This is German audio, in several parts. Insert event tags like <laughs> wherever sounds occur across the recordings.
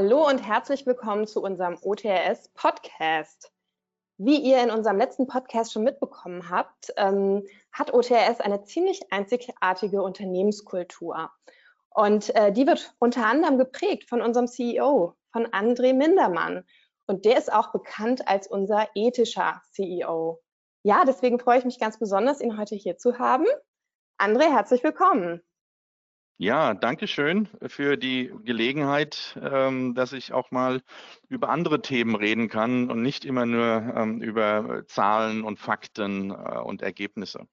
Hallo und herzlich willkommen zu unserem OTRS Podcast. Wie ihr in unserem letzten Podcast schon mitbekommen habt, ähm, hat OTRS eine ziemlich einzigartige Unternehmenskultur. Und äh, die wird unter anderem geprägt von unserem CEO, von André Mindermann. Und der ist auch bekannt als unser ethischer CEO. Ja, deswegen freue ich mich ganz besonders, ihn heute hier zu haben. André, herzlich willkommen. Ja, danke schön für die Gelegenheit, ähm, dass ich auch mal über andere Themen reden kann und nicht immer nur ähm, über Zahlen und Fakten äh, und Ergebnisse.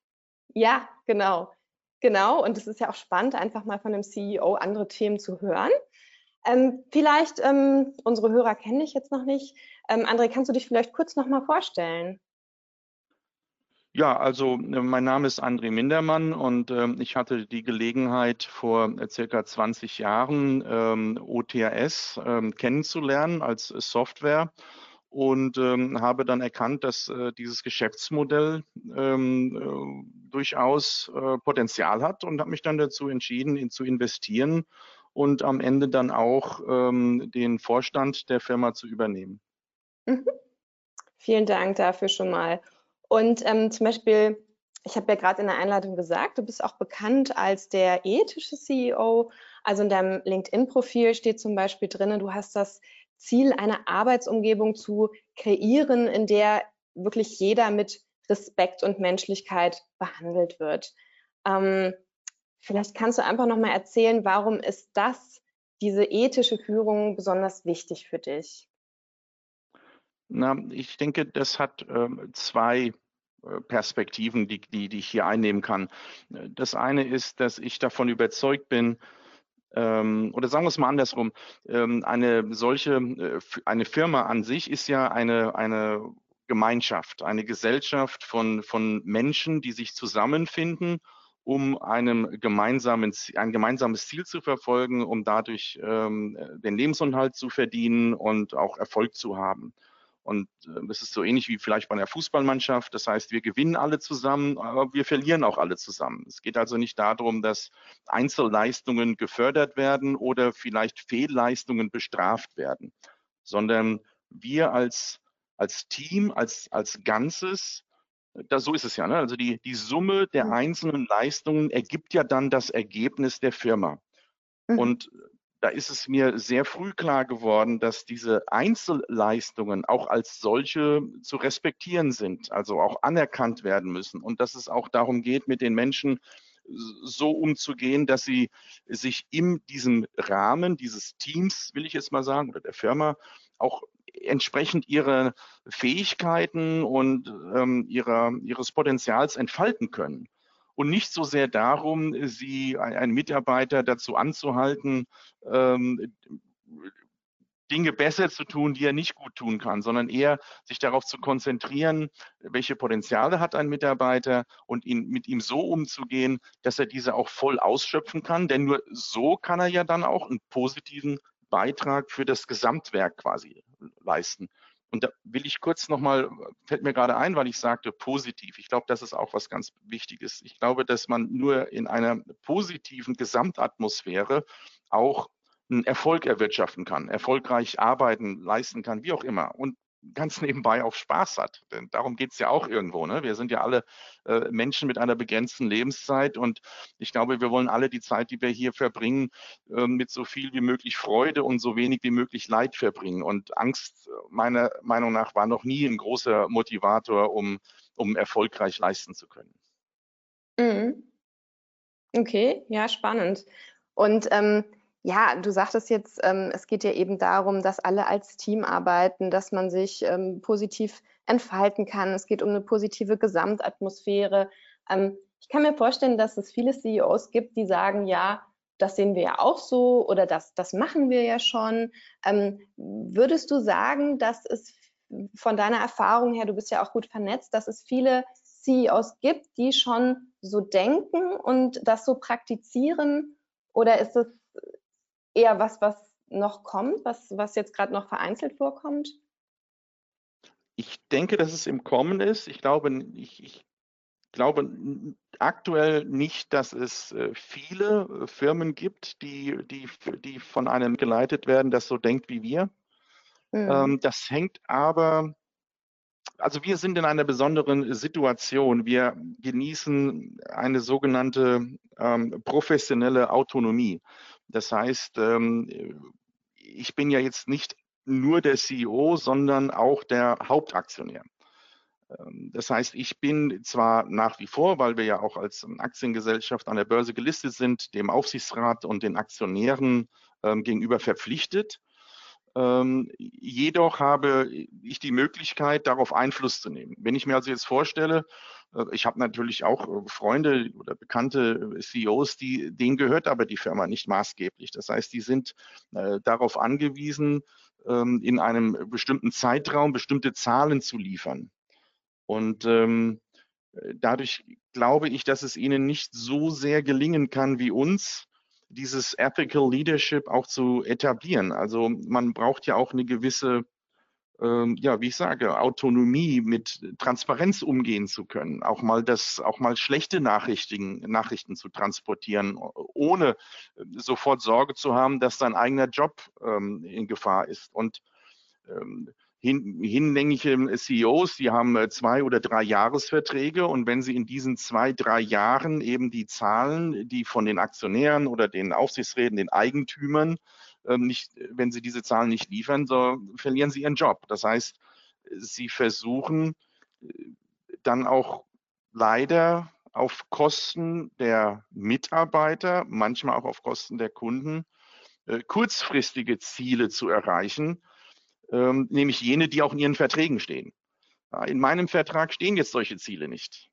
Ja, genau. Genau. Und es ist ja auch spannend, einfach mal von dem CEO andere Themen zu hören. Ähm, vielleicht, unsere Hörer kenne ich jetzt noch nicht. André, kannst du dich vielleicht kurz noch mal vorstellen? Ja, also äh, mein Name ist André Mindermann und äh, ich hatte die Gelegenheit vor äh, circa 20 Jahren ähm, OTRS ähm, kennenzulernen als Software und ähm, habe dann erkannt, dass äh, dieses Geschäftsmodell ähm, äh, durchaus äh, Potenzial hat und habe mich dann dazu entschieden, ihn zu investieren und am Ende dann auch ähm, den Vorstand der Firma zu übernehmen. Mhm. Vielen Dank dafür schon mal. Und ähm, zum Beispiel, ich habe ja gerade in der Einladung gesagt, du bist auch bekannt als der ethische CEO. Also in deinem LinkedIn-Profil steht zum Beispiel drin, du hast das Ziel, eine Arbeitsumgebung zu kreieren, in der wirklich jeder mit Respekt und Menschlichkeit behandelt wird. Ähm, vielleicht kannst du einfach nochmal erzählen, warum ist das, diese ethische Führung, besonders wichtig für dich? Na, ich denke, das hat ähm, zwei Perspektiven, die, die, die ich hier einnehmen kann. Das eine ist, dass ich davon überzeugt bin, ähm, oder sagen wir es mal andersrum, ähm, eine solche, äh, eine Firma an sich ist ja eine, eine Gemeinschaft, eine Gesellschaft von, von Menschen, die sich zusammenfinden, um einem gemeinsamen, ein gemeinsames Ziel zu verfolgen, um dadurch ähm, den Lebensunterhalt zu verdienen und auch Erfolg zu haben. Und äh, das ist so ähnlich wie vielleicht bei einer Fußballmannschaft. Das heißt, wir gewinnen alle zusammen, aber wir verlieren auch alle zusammen. Es geht also nicht darum, dass Einzelleistungen gefördert werden oder vielleicht Fehlleistungen bestraft werden, sondern wir als, als Team, als, als Ganzes, das, so ist es ja. Ne? Also die, die Summe der einzelnen Leistungen ergibt ja dann das Ergebnis der Firma. Mhm. Und da ist es mir sehr früh klar geworden, dass diese Einzelleistungen auch als solche zu respektieren sind, also auch anerkannt werden müssen und dass es auch darum geht, mit den Menschen so umzugehen, dass sie sich in diesem Rahmen dieses Teams, will ich jetzt mal sagen, oder der Firma auch entsprechend ihre Fähigkeiten und ähm, ihrer, ihres Potenzials entfalten können und nicht so sehr darum, sie einen Mitarbeiter dazu anzuhalten, ähm, Dinge besser zu tun, die er nicht gut tun kann, sondern eher sich darauf zu konzentrieren, welche Potenziale hat ein Mitarbeiter und ihn, mit ihm so umzugehen, dass er diese auch voll ausschöpfen kann. Denn nur so kann er ja dann auch einen positiven Beitrag für das Gesamtwerk quasi leisten. Und da will ich kurz nochmal, fällt mir gerade ein, weil ich sagte positiv. Ich glaube, das ist auch was ganz Wichtiges. Ich glaube, dass man nur in einer positiven Gesamtatmosphäre auch einen Erfolg erwirtschaften kann, erfolgreich arbeiten, leisten kann, wie auch immer. Und ganz nebenbei auch Spaß hat. Denn darum geht es ja auch irgendwo. Ne? Wir sind ja alle äh, Menschen mit einer begrenzten Lebenszeit und ich glaube, wir wollen alle die Zeit, die wir hier verbringen, äh, mit so viel wie möglich Freude und so wenig wie möglich Leid verbringen. Und Angst, meiner Meinung nach, war noch nie ein großer Motivator, um, um erfolgreich leisten zu können. Mhm. Okay, ja, spannend. Und ähm, ja, du sagtest jetzt, ähm, es geht ja eben darum, dass alle als Team arbeiten, dass man sich ähm, positiv entfalten kann. Es geht um eine positive Gesamtatmosphäre. Ähm, ich kann mir vorstellen, dass es viele CEOs gibt, die sagen, ja, das sehen wir ja auch so oder das, das machen wir ja schon. Ähm, würdest du sagen, dass es von deiner Erfahrung her, du bist ja auch gut vernetzt, dass es viele CEOs gibt, die schon so denken und das so praktizieren? Oder ist es eher was, was noch kommt, was, was jetzt gerade noch vereinzelt vorkommt? Ich denke, dass es im Kommen ist. Ich glaube, ich, ich glaube aktuell nicht, dass es äh, viele äh, Firmen gibt, die, die, die von einem geleitet werden, das so denkt wie wir. Mhm. Das hängt aber, also wir sind in einer besonderen Situation. Wir genießen eine sogenannte ähm, professionelle Autonomie. Das heißt, ähm, ich bin ja jetzt nicht nur der CEO, sondern auch der Hauptaktionär. Ähm, das heißt, ich bin zwar nach wie vor, weil wir ja auch als Aktiengesellschaft an der Börse gelistet sind, dem Aufsichtsrat und den Aktionären ähm, gegenüber verpflichtet. Ähm, jedoch habe ich die Möglichkeit, darauf Einfluss zu nehmen. Wenn ich mir also jetzt vorstelle, äh, ich habe natürlich auch äh, Freunde oder bekannte äh, CEOs, die, denen gehört aber die Firma nicht maßgeblich. Das heißt, die sind äh, darauf angewiesen, ähm, in einem bestimmten Zeitraum bestimmte Zahlen zu liefern. Und ähm, dadurch glaube ich, dass es ihnen nicht so sehr gelingen kann wie uns, dieses Ethical Leadership auch zu etablieren. Also man braucht ja auch eine gewisse, ähm, ja, wie ich sage, Autonomie mit Transparenz umgehen zu können. Auch mal das, auch mal schlechte Nachrichten, Nachrichten zu transportieren, ohne sofort Sorge zu haben, dass dein eigener Job ähm, in Gefahr ist. Und ähm, hin, hinlängliche CEOs, die haben äh, zwei oder drei Jahresverträge und wenn sie in diesen zwei, drei Jahren eben die Zahlen, die von den Aktionären oder den Aufsichtsräten, den Eigentümern, ähm, nicht, wenn sie diese Zahlen nicht liefern, so verlieren sie ihren Job. Das heißt, sie versuchen äh, dann auch leider auf Kosten der Mitarbeiter, manchmal auch auf Kosten der Kunden, äh, kurzfristige Ziele zu erreichen, ähm, nämlich jene, die auch in ihren Verträgen stehen. in meinem Vertrag stehen jetzt solche Ziele nicht.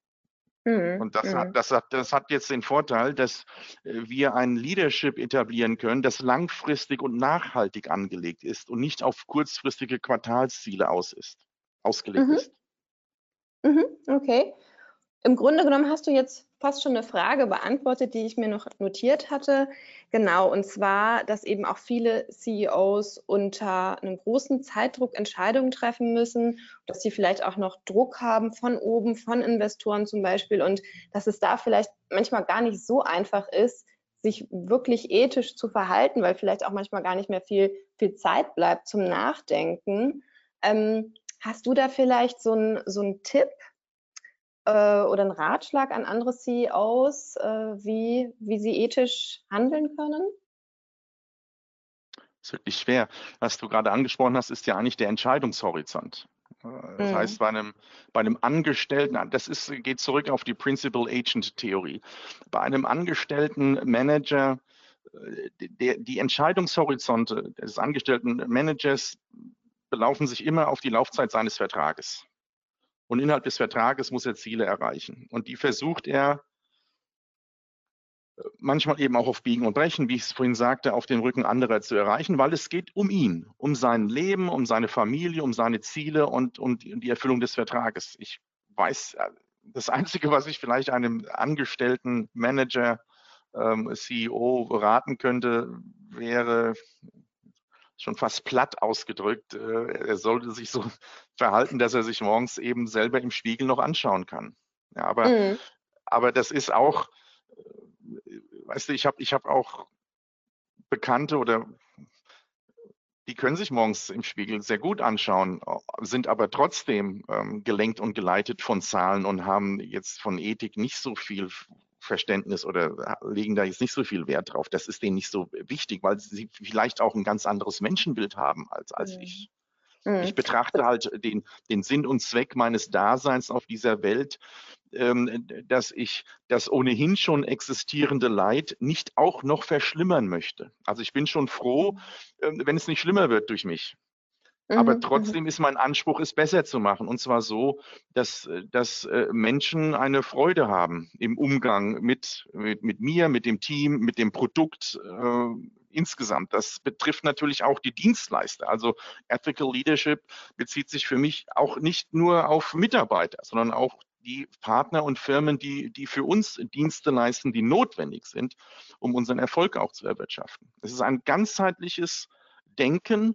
Mhm. Und das, mhm. hat, das, hat, das hat jetzt den Vorteil, dass äh, wir ein Leadership etablieren können, das langfristig und nachhaltig angelegt ist und nicht auf kurzfristige Quartalsziele aus ist, ausgelegt mhm. ist. Mhm. Okay. Im Grunde genommen hast du jetzt fast schon eine Frage beantwortet, die ich mir noch notiert hatte. Genau, und zwar, dass eben auch viele CEOs unter einem großen Zeitdruck Entscheidungen treffen müssen, dass sie vielleicht auch noch Druck haben von oben, von Investoren zum Beispiel und dass es da vielleicht manchmal gar nicht so einfach ist, sich wirklich ethisch zu verhalten, weil vielleicht auch manchmal gar nicht mehr viel, viel Zeit bleibt zum Nachdenken. Ähm, hast du da vielleicht so einen so Tipp, äh, oder einen Ratschlag an andere CEOs, äh, wie, wie sie ethisch handeln können? Das ist wirklich schwer. Was du gerade angesprochen hast, ist ja eigentlich der Entscheidungshorizont. Äh, das mhm. heißt, bei einem, bei einem Angestellten, das ist, geht zurück auf die Principal Agent Theorie. Bei einem angestellten Manager, äh, der, die Entscheidungshorizonte des angestellten Managers belaufen sich immer auf die Laufzeit seines Vertrages. Und innerhalb des Vertrages muss er Ziele erreichen. Und die versucht er äh, manchmal eben auch auf Biegen und Brechen, wie ich es vorhin sagte, auf dem Rücken anderer zu erreichen, weil es geht um ihn, um sein Leben, um seine Familie, um seine Ziele und um die Erfüllung des Vertrages. Ich weiß, äh, das Einzige, was ich vielleicht einem angestellten Manager, ähm, CEO raten könnte, wäre, schon fast platt ausgedrückt, äh, er sollte sich so <laughs> verhalten, dass er sich morgens eben selber im Spiegel noch anschauen kann. Ja, aber, mhm. aber das ist auch, äh, weißt du, ich habe ich hab auch Bekannte oder die können sich morgens im Spiegel sehr gut anschauen, sind aber trotzdem ähm, gelenkt und geleitet von Zahlen und haben jetzt von Ethik nicht so viel Verständnis oder legen da jetzt nicht so viel Wert drauf. Das ist denen nicht so wichtig, weil sie vielleicht auch ein ganz anderes Menschenbild haben als, als mhm. ich. Mhm. Ich betrachte halt den, den Sinn und Zweck meines Daseins auf dieser Welt, ähm, dass ich das ohnehin schon existierende Leid nicht auch noch verschlimmern möchte. Also ich bin schon froh, äh, wenn es nicht schlimmer wird durch mich. Aber mhm, mhm. trotzdem ist mein Anspruch, es besser zu machen. Und zwar so, dass, dass äh, Menschen eine Freude haben im Umgang mit, mit, mit mir, mit dem Team, mit dem Produkt äh, insgesamt. Das betrifft natürlich auch die Dienstleister. Also Ethical Leadership bezieht sich für mich auch nicht nur auf Mitarbeiter, sondern auch die Partner und Firmen, die, die für uns Dienste leisten, die notwendig sind, um unseren Erfolg auch zu erwirtschaften. Es ist ein ganzheitliches Denken,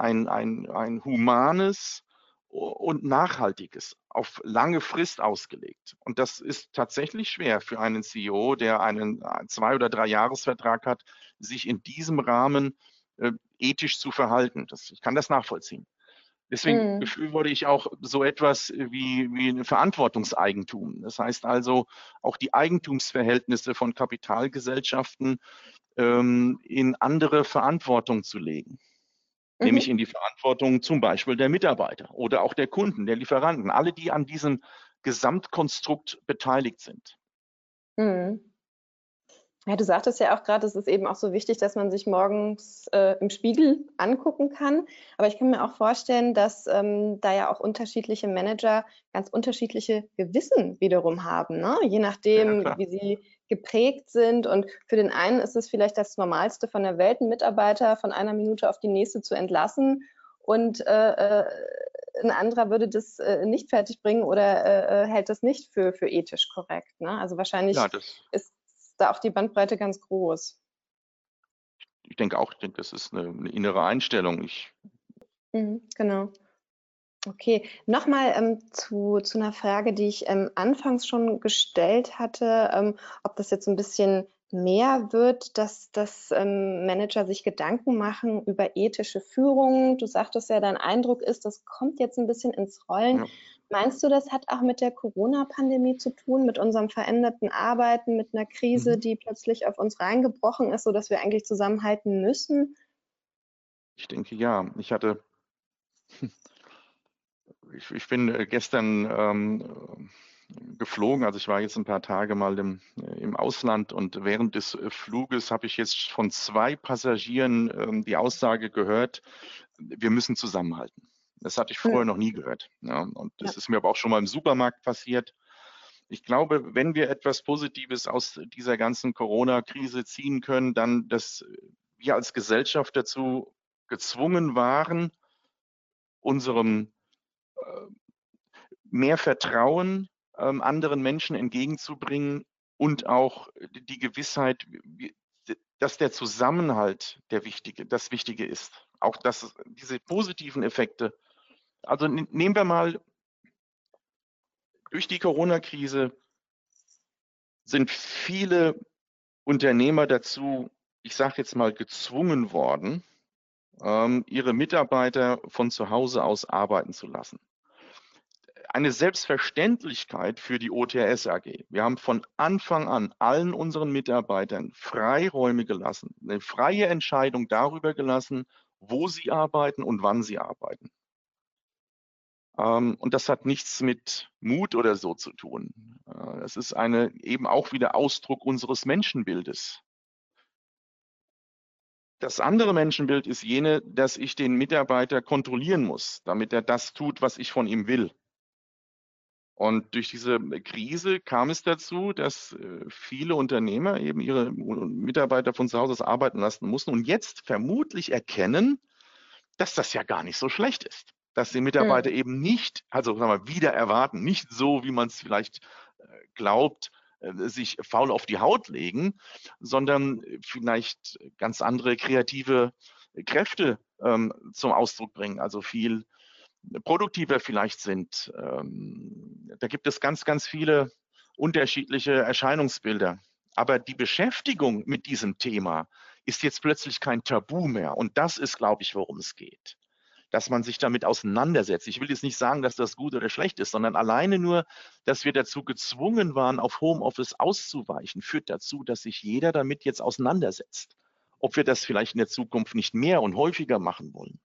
ein, ein, ein humanes und Nachhaltiges auf lange Frist ausgelegt. Und das ist tatsächlich schwer für einen CEO, der einen zwei- oder drei Jahresvertrag hat, sich in diesem Rahmen äh, ethisch zu verhalten. Das, ich kann das nachvollziehen. Deswegen mhm. befürworte ich auch so etwas wie, wie ein Verantwortungseigentum. Das heißt also, auch die Eigentumsverhältnisse von Kapitalgesellschaften ähm, in andere Verantwortung zu legen mhm. nämlich in die Verantwortung zum Beispiel der Mitarbeiter oder auch der Kunden, der Lieferanten, alle, die an diesem Gesamtkonstrukt beteiligt sind. Mhm. Ja, du sagtest ja auch gerade, es ist eben auch so wichtig, dass man sich morgens äh, im Spiegel angucken kann. Aber ich kann mir auch vorstellen, dass ähm, da ja auch unterschiedliche Manager ganz unterschiedliche Gewissen wiederum haben, ne? je nachdem, ja, wie sie geprägt sind. Und für den einen ist es vielleicht das Normalste von der Welt, einen Mitarbeiter von einer Minute auf die nächste zu entlassen. Und äh, äh ein anderer würde das äh, nicht fertigbringen oder äh, äh, hält das nicht für, für ethisch korrekt. Ne? Also wahrscheinlich ja, ist da auch die Bandbreite ganz groß. Ich denke auch, ich denke, das ist eine, eine innere Einstellung. Ich mhm, genau. Okay, nochmal ähm, zu, zu einer Frage, die ich ähm, anfangs schon gestellt hatte, ähm, ob das jetzt ein bisschen mehr wird, dass, dass ähm, Manager sich Gedanken machen über ethische Führung. Du sagtest ja, dein Eindruck ist, das kommt jetzt ein bisschen ins Rollen. Ja. Meinst du, das hat auch mit der Corona-Pandemie zu tun, mit unserem veränderten Arbeiten, mit einer Krise, mhm. die plötzlich auf uns reingebrochen ist, sodass wir eigentlich zusammenhalten müssen? Ich denke ja. Ich hatte <laughs> ich, ich bin äh, gestern ähm, geflogen, also ich war jetzt ein paar Tage mal im, äh, im Ausland und während des äh, Fluges habe ich jetzt von zwei Passagieren ähm, die Aussage gehört, wir müssen zusammenhalten. Das hatte ich vorher noch nie gehört. Ja, und das ja. ist mir aber auch schon mal im Supermarkt passiert. Ich glaube, wenn wir etwas Positives aus dieser ganzen Corona-Krise ziehen können, dann, dass wir als Gesellschaft dazu gezwungen waren, unserem mehr Vertrauen ähm, anderen Menschen entgegenzubringen und auch die Gewissheit, dass der Zusammenhalt der wichtige, das Wichtige ist. Auch dass diese positiven Effekte. Also nehmen wir mal durch die Corona-Krise sind viele Unternehmer dazu, ich sage jetzt mal, gezwungen worden, ähm, ihre Mitarbeiter von zu Hause aus arbeiten zu lassen eine Selbstverständlichkeit für die OTS AG. Wir haben von Anfang an allen unseren Mitarbeitern Freiräume gelassen, eine freie Entscheidung darüber gelassen, wo sie arbeiten und wann sie arbeiten. Ähm, und das hat nichts mit Mut oder so zu tun. Äh, es ist eine eben auch wieder Ausdruck unseres Menschenbildes. Das andere Menschenbild ist jene, dass ich den Mitarbeiter kontrollieren muss, damit er das tut, was ich von ihm will. Und durch diese Krise kam es dazu, dass äh, viele Unternehmer eben ihre Mitarbeiter von zu Hause aus arbeiten lassen mussten und jetzt vermutlich erkennen, dass das ja gar nicht so schlecht ist. Dass die Mitarbeiter mhm. eben nicht, also sagen wir, wieder erwarten, nicht so, wie man es vielleicht äh, glaubt, äh, sich faul auf die Haut legen, sondern vielleicht ganz andere kreative Kräfte ähm, zum Ausdruck bringen. Also viel produktiver vielleicht sind. Ähm, da gibt es ganz, ganz viele unterschiedliche Erscheinungsbilder. Aber die Beschäftigung mit diesem Thema ist jetzt plötzlich kein Tabu mehr. Und das ist, glaube ich, worum es geht. Dass man sich damit auseinandersetzt. Ich will jetzt nicht sagen, dass das gut oder schlecht ist, sondern alleine nur, dass wir dazu gezwungen waren, auf Homeoffice auszuweichen, führt dazu, dass sich jeder damit jetzt auseinandersetzt. Ob wir das vielleicht in der Zukunft nicht mehr und häufiger machen wollen.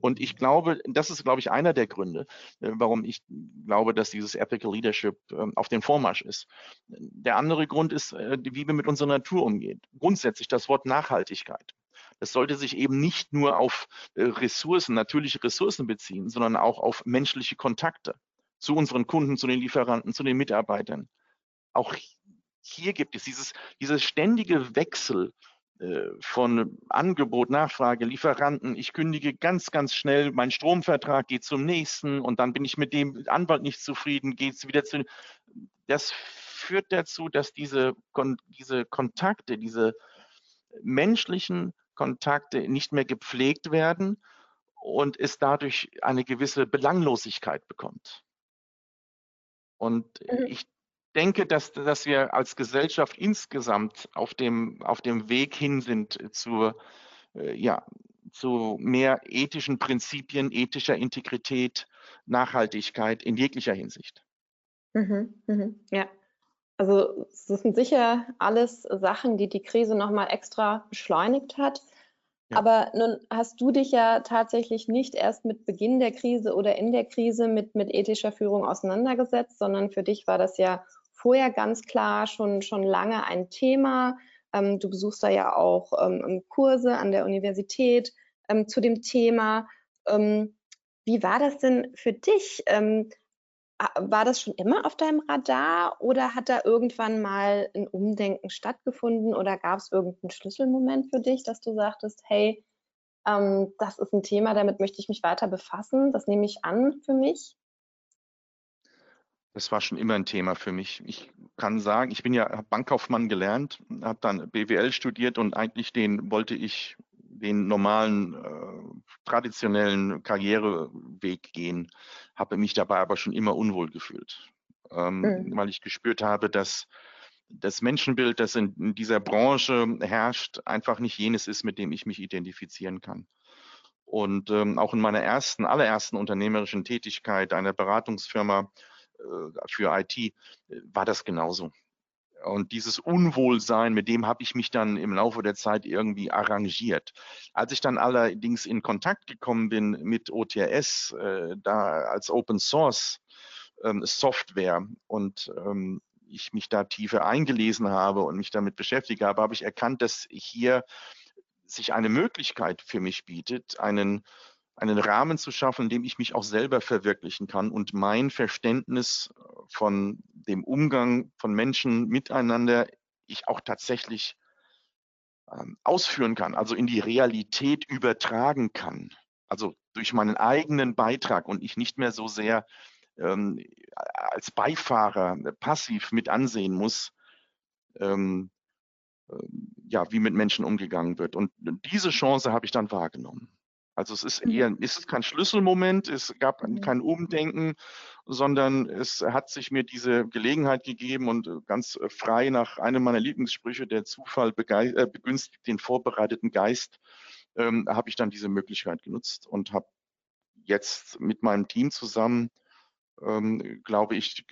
Und ich glaube, das ist, glaube ich, einer der Gründe, äh, warum ich glaube, dass dieses Ethical Leadership ähm, auf den Vormarsch ist. Der andere Grund ist, äh, wie wir mit unserer Natur umgehen. Grundsätzlich das Wort Nachhaltigkeit. Das sollte sich eben nicht nur auf äh, Ressourcen, natürliche Ressourcen beziehen, sondern auch auf menschliche Kontakte zu unseren Kunden, zu den Lieferanten, zu den Mitarbeitern. Auch hier gibt es dieses, dieses ständige Wechsel äh, von Angebot, Nachfrage, Lieferanten. Ich kündige ganz, ganz schnell, mein Stromvertrag geht zum nächsten und dann bin ich mit dem Anwalt nicht zufrieden, geht es wieder zu. Das führt dazu, dass diese, diese Kontakte, diese menschlichen Kontakte nicht mehr gepflegt werden und es dadurch eine gewisse Belanglosigkeit bekommt. Und mhm. ich denke, dass, dass wir als Gesellschaft insgesamt auf dem, auf dem Weg hin sind zur, äh, ja, zu mehr ethischen Prinzipien, ethischer Integrität, Nachhaltigkeit in jeglicher Hinsicht. Mhm, mhm, ja, also es sind sicher alles Sachen, die die Krise nochmal extra beschleunigt hat. Ja. Aber nun hast du dich ja tatsächlich nicht erst mit Beginn der Krise oder in der Krise mit, mit ethischer Führung auseinandergesetzt, sondern für dich war das ja vorher ganz klar schon, schon lange ein Thema. Ähm, du besuchst da ja auch ähm, Kurse an der Universität ähm, zu dem Thema. Ähm, wie war das denn für dich? War das schon immer auf deinem Radar oder hat da irgendwann mal ein Umdenken stattgefunden oder gab es irgendeinen Schlüsselmoment für dich, dass du sagtest, hey, ähm, das ist ein Thema, damit möchte ich mich weiter befassen, das nehme ich an für mich? Das war schon immer ein Thema für mich. Ich kann sagen, ich bin ja Bankkaufmann gelernt, habe dann BWL studiert und eigentlich den wollte ich den normalen, äh, traditionellen Karriereweg gehen, habe mich dabei aber schon immer unwohl gefühlt, ähm, mhm. weil ich gespürt habe, dass das Menschenbild, das in, in, dieser Branche herrscht, einfach nicht jenes ist, mit dem ich mich identifizieren kann. Und ähm, auch in meiner ersten, allerersten unternehmerischen Tätigkeit einer Beratungsfirma äh, für IT äh, war das genauso. Und dieses Unwohlsein, mit dem habe ich mich dann im Laufe der Zeit irgendwie arrangiert. Als ich dann allerdings in Kontakt gekommen bin mit OTRS, äh, da als Open Source ähm, Software und ähm, ich mich da tiefer eingelesen habe und mich damit beschäftigt habe, habe ich erkannt, dass hier sich eine Möglichkeit für mich bietet, einen einen Rahmen zu schaffen, in dem ich mich auch selber verwirklichen kann und mein Verständnis von dem Umgang von Menschen miteinander ich auch tatsächlich ähm, ausführen kann, also in die Realität übertragen kann. Also durch meinen eigenen Beitrag und ich nicht mehr so sehr ähm, als Beifahrer passiv mit ansehen muss, ähm, äh, ja, wie mit Menschen umgegangen wird. Und diese Chance habe ich dann wahrgenommen. Also es ist eher, mhm. ist kein Schlüsselmoment, es gab mhm. kein Umdenken, sondern es hat sich mir diese Gelegenheit gegeben und äh, ganz äh, frei nach einem meiner Lieblingssprüche, der Zufall äh, begünstigt den vorbereiteten Geist, ähm, habe ich dann diese Möglichkeit genutzt und habe jetzt mit meinem Team zusammen, ähm, glaube ich,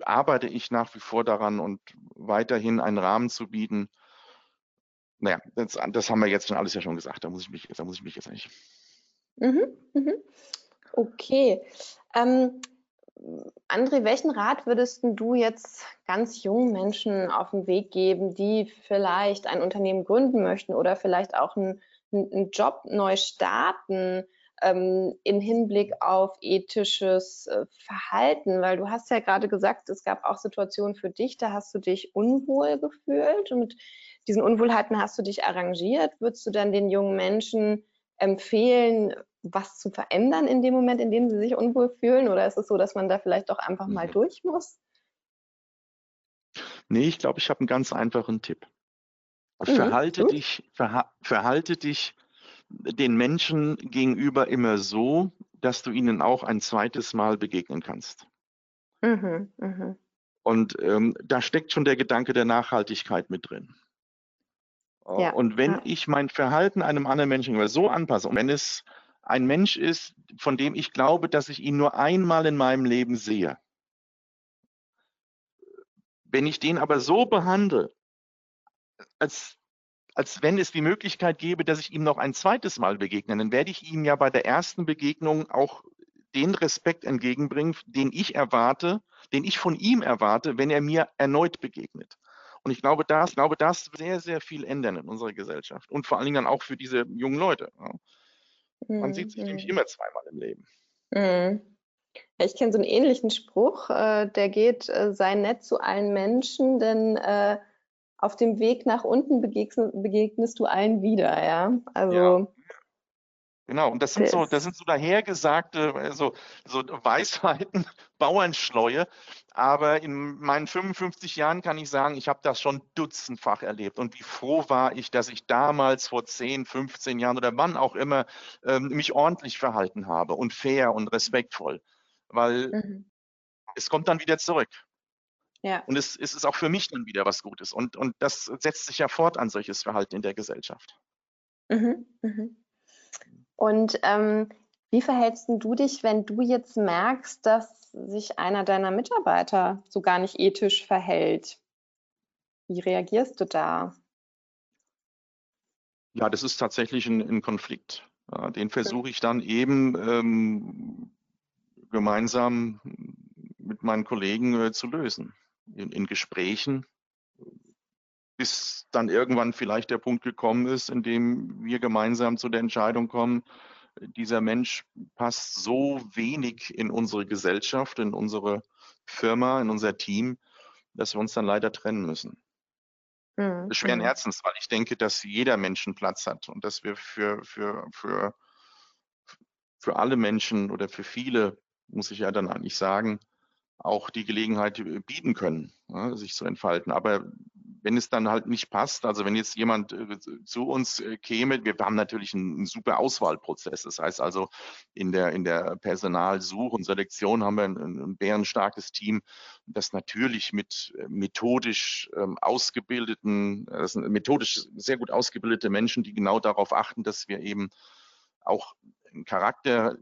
arbeite ich nach wie vor daran und weiterhin einen Rahmen zu bieten, naja, das, das, haben wir jetzt schon alles ja schon gesagt. Da muss ich mich, da muss ich mich jetzt eigentlich. Mhm, mhm. Okay. Ähm, André, welchen Rat würdest du jetzt ganz jungen Menschen auf den Weg geben, die vielleicht ein Unternehmen gründen möchten oder vielleicht auch einen, einen Job neu starten ähm, im Hinblick auf ethisches äh, Verhalten? Weil du hast ja gerade gesagt, es gab auch Situationen für dich, da hast du dich unwohl gefühlt und diesen Unwohlheiten hast du dich arrangiert. Würdest du dann den jungen Menschen empfehlen, was zu verändern in dem Moment, in dem sie sich unwohl fühlen? Oder ist es so, dass man da vielleicht doch einfach mal mhm. durch muss? Nee, ich glaube, ich habe einen ganz einfachen Tipp. Mhm, verhalte, gut. dich, verha verhalte dich den Menschen gegenüber immer so, dass du ihnen auch ein zweites Mal begegnen kannst. Mhm, mh. Und ähm, da steckt schon der Gedanke der Nachhaltigkeit mit drin. Ja, und wenn ja. ich mein Verhalten einem anderen Menschen so anpasse, und wenn es ein Mensch ist, von dem ich glaube, dass ich ihn nur einmal in meinem Leben sehe, wenn ich den aber so behandle, als, als wenn es die Möglichkeit gäbe, dass ich ihm noch ein zweites Mal begegne, dann werde ich ihm ja bei der ersten Begegnung auch den Respekt entgegenbringen, den ich erwarte, den ich von ihm erwarte, wenn er mir erneut begegnet. Und ich glaube, das, ich glaube, das sehr, sehr viel ändern in unserer Gesellschaft und vor allen Dingen dann auch für diese jungen Leute. Man sieht sich nämlich mhm. immer zweimal im Leben. Mhm. Ich kenne so einen ähnlichen Spruch, äh, der geht, äh, sei nett zu allen Menschen, denn äh, auf dem Weg nach unten begegnest, begegnest du allen wieder, ja. Also ja. Genau, und das sind so, das sind so dahergesagte, so, so Weisheiten, <laughs> Bauernschleue. Aber in meinen 55 Jahren kann ich sagen, ich habe das schon dutzendfach erlebt. Und wie froh war ich, dass ich damals vor 10, 15 Jahren oder wann auch immer ähm, mich ordentlich verhalten habe und fair und respektvoll. Weil mhm. es kommt dann wieder zurück. Ja. Und es, es ist auch für mich dann wieder was Gutes. Und, und das setzt sich ja fort an solches Verhalten in der Gesellschaft. Mhm. Mhm. Und ähm, wie verhältst du dich, wenn du jetzt merkst, dass sich einer deiner Mitarbeiter so gar nicht ethisch verhält? Wie reagierst du da? Ja, das ist tatsächlich ein, ein Konflikt. Ja, den versuche ich dann eben ähm, gemeinsam mit meinen Kollegen äh, zu lösen. In, in, Gesprächen, bis dann irgendwann vielleicht der Punkt gekommen ist, in dem wir gemeinsam zu der Entscheidung kommen, dieser Mensch passt so wenig in unsere Gesellschaft, in unsere Firma, in unser Team, dass wir uns dann leider trennen müssen. Mhm. Schweren mhm. Herzens, weil ich denke, dass jeder Mensch einen Platz hat und dass wir für, für, für, für alle Menschen oder für viele, muss ich ja dann eigentlich sagen, auch die Gelegenheit bieten können, sich zu entfalten. Aber wenn es dann halt nicht passt, also wenn jetzt jemand äh, zu uns äh, käme, wir haben natürlich einen, einen, super Auswahlprozess. Das heißt also, in der, in der Personalsuche und Selektion haben wir ein, ein bärenstarkes Team, das natürlich mit äh, methodisch ähm, ausgebildeten, das sind methodisch sehr gut ausgebildete Menschen, die genau darauf achten, dass wir eben auch Charakter,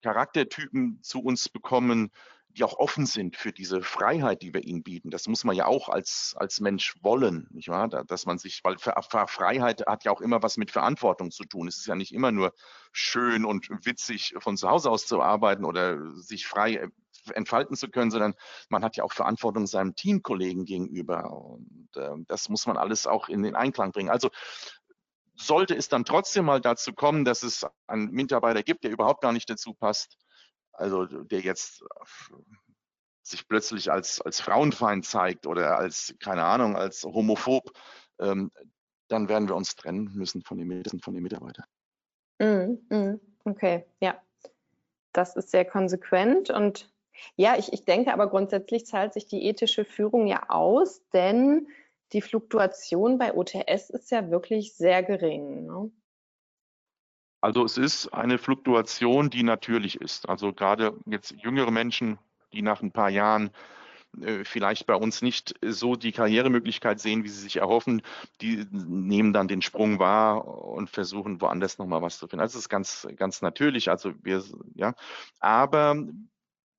Charaktertypen zu uns bekommen, die auch offen sind für diese Freiheit, die wir ihnen bieten. Das muss man ja auch als, als Mensch wollen, nicht wahr? Dass man sich, weil Freiheit hat ja auch immer was mit Verantwortung zu tun. Es ist ja nicht immer nur schön und witzig von zu Hause aus zu arbeiten oder sich frei äh, entfalten zu können, sondern man hat ja auch Verantwortung seinem Teamkollegen gegenüber. Und äh, das muss man alles auch in den Einklang bringen. Also sollte es dann trotzdem mal dazu kommen, dass es einen Mitarbeiter gibt, der überhaupt gar nicht dazu passt, also der jetzt sich plötzlich als, als Frauenfeind zeigt oder als, keine Ahnung, als homophob, ähm, dann werden wir uns trennen müssen von den, von den Mitarbeitern. Mm, mm, okay, ja. Das ist sehr konsequent und ja, ich, ich denke aber grundsätzlich zahlt sich die ethische Führung ja aus, denn die Fluktuation bei OTS ist ja wirklich sehr gering. Ne? Also es ist eine Fluktuation, die natürlich ist. Also gerade jetzt jüngere Menschen, die nach ein paar Jahren äh, vielleicht bei uns nicht so die Karrieremöglichkeit sehen, wie sie sich erhoffen, die nehmen dann den Sprung wahr und versuchen woanders nochmal was zu finden. Also das ist ganz, ganz natürlich. Also wir, ja, aber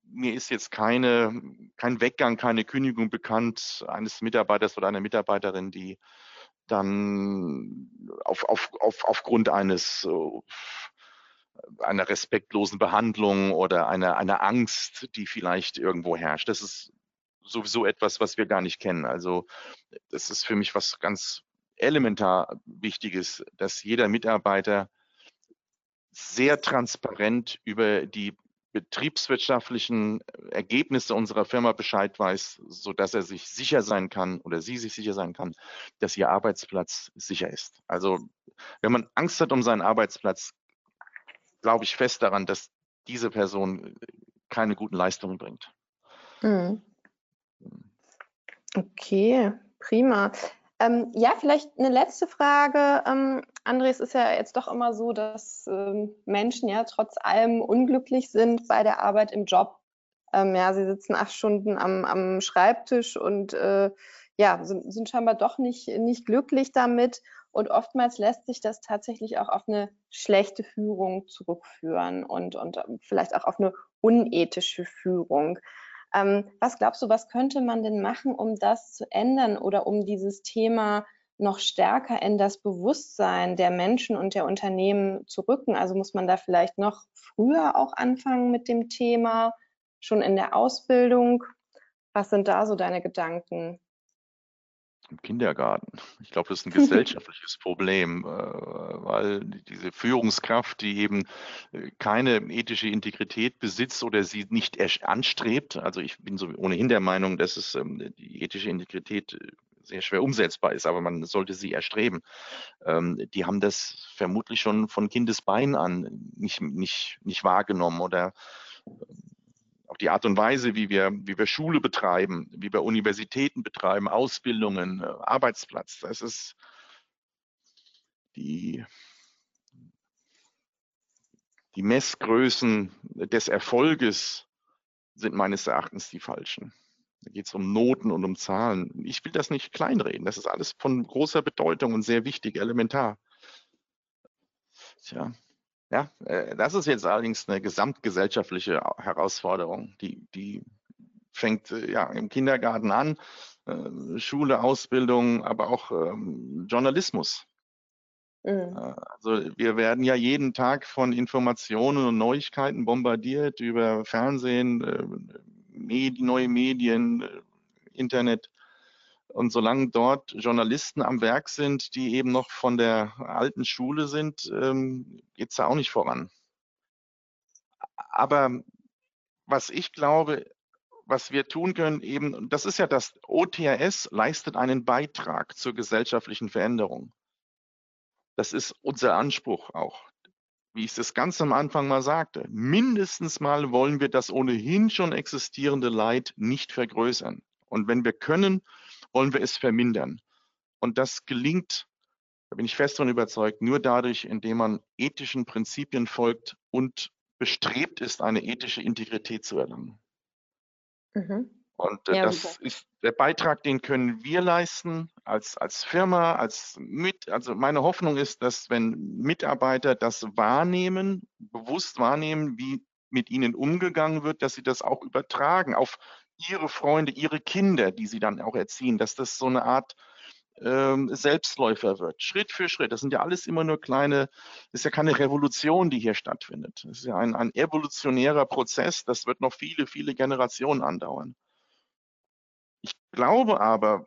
mir ist jetzt keine, kein Weggang, keine Kündigung bekannt eines Mitarbeiters oder einer Mitarbeiterin, die dann auf, auf, auf, aufgrund eines äh, einer respektlosen Behandlung oder einer, einer Angst, die vielleicht irgendwo herrscht. Das ist sowieso etwas, was wir gar nicht kennen. Also das ist für mich was ganz elementar Wichtiges, dass jeder Mitarbeiter sehr transparent über die betriebswirtschaftlichen Ergebnisse unserer Firma Bescheid weiß, so dass er sich sicher sein kann oder sie sich sicher sein kann, dass ihr Arbeitsplatz sicher ist. Also wenn man Angst hat um seinen Arbeitsplatz, glaube ich fest daran, dass diese Person keine guten Leistungen bringt. Mhm. Okay, prima. Ähm, ja, vielleicht eine letzte Frage. Ähm, André, es ist ja jetzt doch immer so, dass ähm, Menschen ja trotz allem unglücklich sind bei der Arbeit im Job. Ähm, ja, sie sitzen acht Stunden am, am Schreibtisch und äh, ja, sind, sind scheinbar doch nicht, nicht glücklich damit. Und oftmals lässt sich das tatsächlich auch auf eine schlechte Führung zurückführen und, und vielleicht auch auf eine unethische Führung. Ähm, was glaubst du, was könnte man denn machen, um das zu ändern oder um dieses Thema noch stärker in das Bewusstsein der Menschen und der Unternehmen zu rücken? Also muss man da vielleicht noch früher auch anfangen mit dem Thema, schon in der Ausbildung? Was sind da so deine Gedanken? Im Kindergarten. Ich glaube, das ist ein <laughs> gesellschaftliches Problem, äh, weil diese Führungskraft, die eben äh, keine ethische Integrität besitzt oder sie nicht anstrebt, also ich bin so ohnehin der Meinung, dass es ähm, die ethische Integrität äh, sehr schwer umsetzbar ist, aber man sollte sie erstreben. Ähm, die haben das vermutlich schon von Kindesbein an nicht, nicht, nicht wahrgenommen oder auch die Art und Weise, wie wir, wie wir Schule betreiben, wie wir Universitäten betreiben, Ausbildungen, äh, Arbeitsplatz. Das ist die, die Messgrößen des Erfolges sind meines Erachtens die falschen. Da geht es um Noten und um Zahlen. Ich will das nicht kleinreden. Das ist alles von großer Bedeutung und sehr wichtig, elementar. Tja, ja, äh, das ist jetzt allerdings eine gesamtgesellschaftliche Herausforderung, die, die fängt äh, ja im Kindergarten an, äh, Schule, Ausbildung, aber auch ähm, Journalismus. Mhm. Also wir werden ja jeden Tag von Informationen und Neuigkeiten bombardiert über Fernsehen, Medien, neue Medien, Internet. Und solange dort Journalisten am Werk sind, die eben noch von der alten Schule sind, ähm, geht es da auch nicht voran. Aber was ich glaube, was wir tun können, eben, das ist ja das OTRS leistet einen Beitrag zur gesellschaftlichen Veränderung. Das ist unser Anspruch auch. Wie ich das ganz am Anfang mal sagte, mindestens mal wollen wir das ohnehin schon existierende Leid nicht vergrößern. Und wenn wir können, wollen wir es vermindern. Und das gelingt, da bin ich fest davon überzeugt, nur dadurch, indem man ethischen Prinzipien folgt und bestrebt ist, eine ethische Integrität zu erlangen. Mhm. Und äh, ja, das super. ist der Beitrag, den können wir leisten als, als Firma, als mit, also meine Hoffnung ist, dass wenn Mitarbeiter das wahrnehmen, bewusst wahrnehmen, wie mit ihnen umgegangen wird, dass sie das auch übertragen auf ihre Freunde, ihre Kinder, die sie dann auch erziehen, dass das so eine Art ähm, Selbstläufer wird, Schritt für Schritt. Das sind ja alles immer nur kleine, ist ja keine Revolution, die hier stattfindet. Das ist ja ein, ein evolutionärer Prozess, das wird noch viele, viele Generationen andauern. Ich glaube aber,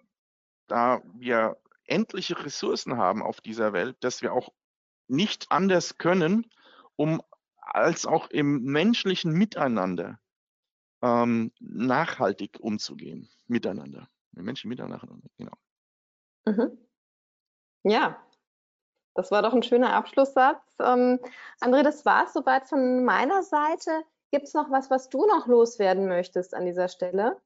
da wir endliche Ressourcen haben auf dieser Welt, dass wir auch nicht anders können, um als auch im menschlichen Miteinander ähm, nachhaltig umzugehen miteinander. Wir Menschen miteinander, genau. Mhm. Ja, das war doch ein schöner Abschlusssatz. Ähm, André, das war es soweit von meiner Seite. Gibt es noch was, was du noch loswerden möchtest an dieser Stelle?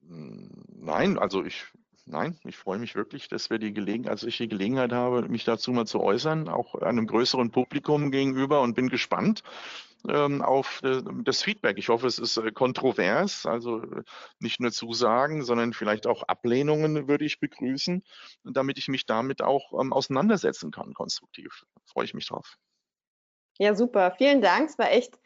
Hm, nein, also ich Nein, ich freue mich wirklich, dass wir die Gelegenheit, also ich die Gelegenheit habe, mich dazu mal zu äußern, auch einem größeren Publikum gegenüber und bin gespannt ähm, auf äh, das Feedback. Ich hoffe, es ist äh, kontrovers, also äh, nicht nur Zusagen, sondern vielleicht auch Ablehnungen würde ich begrüßen, damit ich mich damit auch ähm, auseinandersetzen kann, konstruktiv. freue ich mich drauf. Ja, super. Vielen Dank. Es war echt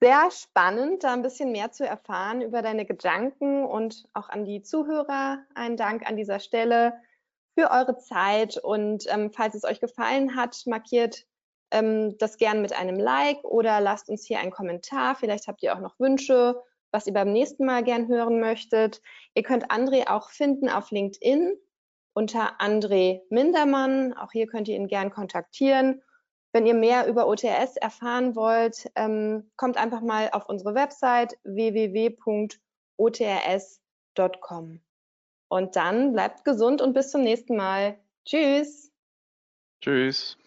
sehr spannend, da ein bisschen mehr zu erfahren über deine Gedanken und auch an die Zuhörer einen Dank an dieser Stelle für eure Zeit. Und ähm, falls es euch gefallen hat, markiert ähm, das gern mit einem Like oder lasst uns hier einen Kommentar. Vielleicht habt ihr auch noch Wünsche, was ihr beim nächsten Mal gern hören möchtet. Ihr könnt André auch finden auf LinkedIn unter André Mindermann. Auch hier könnt ihr ihn gern kontaktieren. Wenn ihr mehr über OTS erfahren wollt, ähm, kommt einfach mal auf unsere Website www.otrs.com. Und dann bleibt gesund und bis zum nächsten Mal. Tschüss. Tschüss.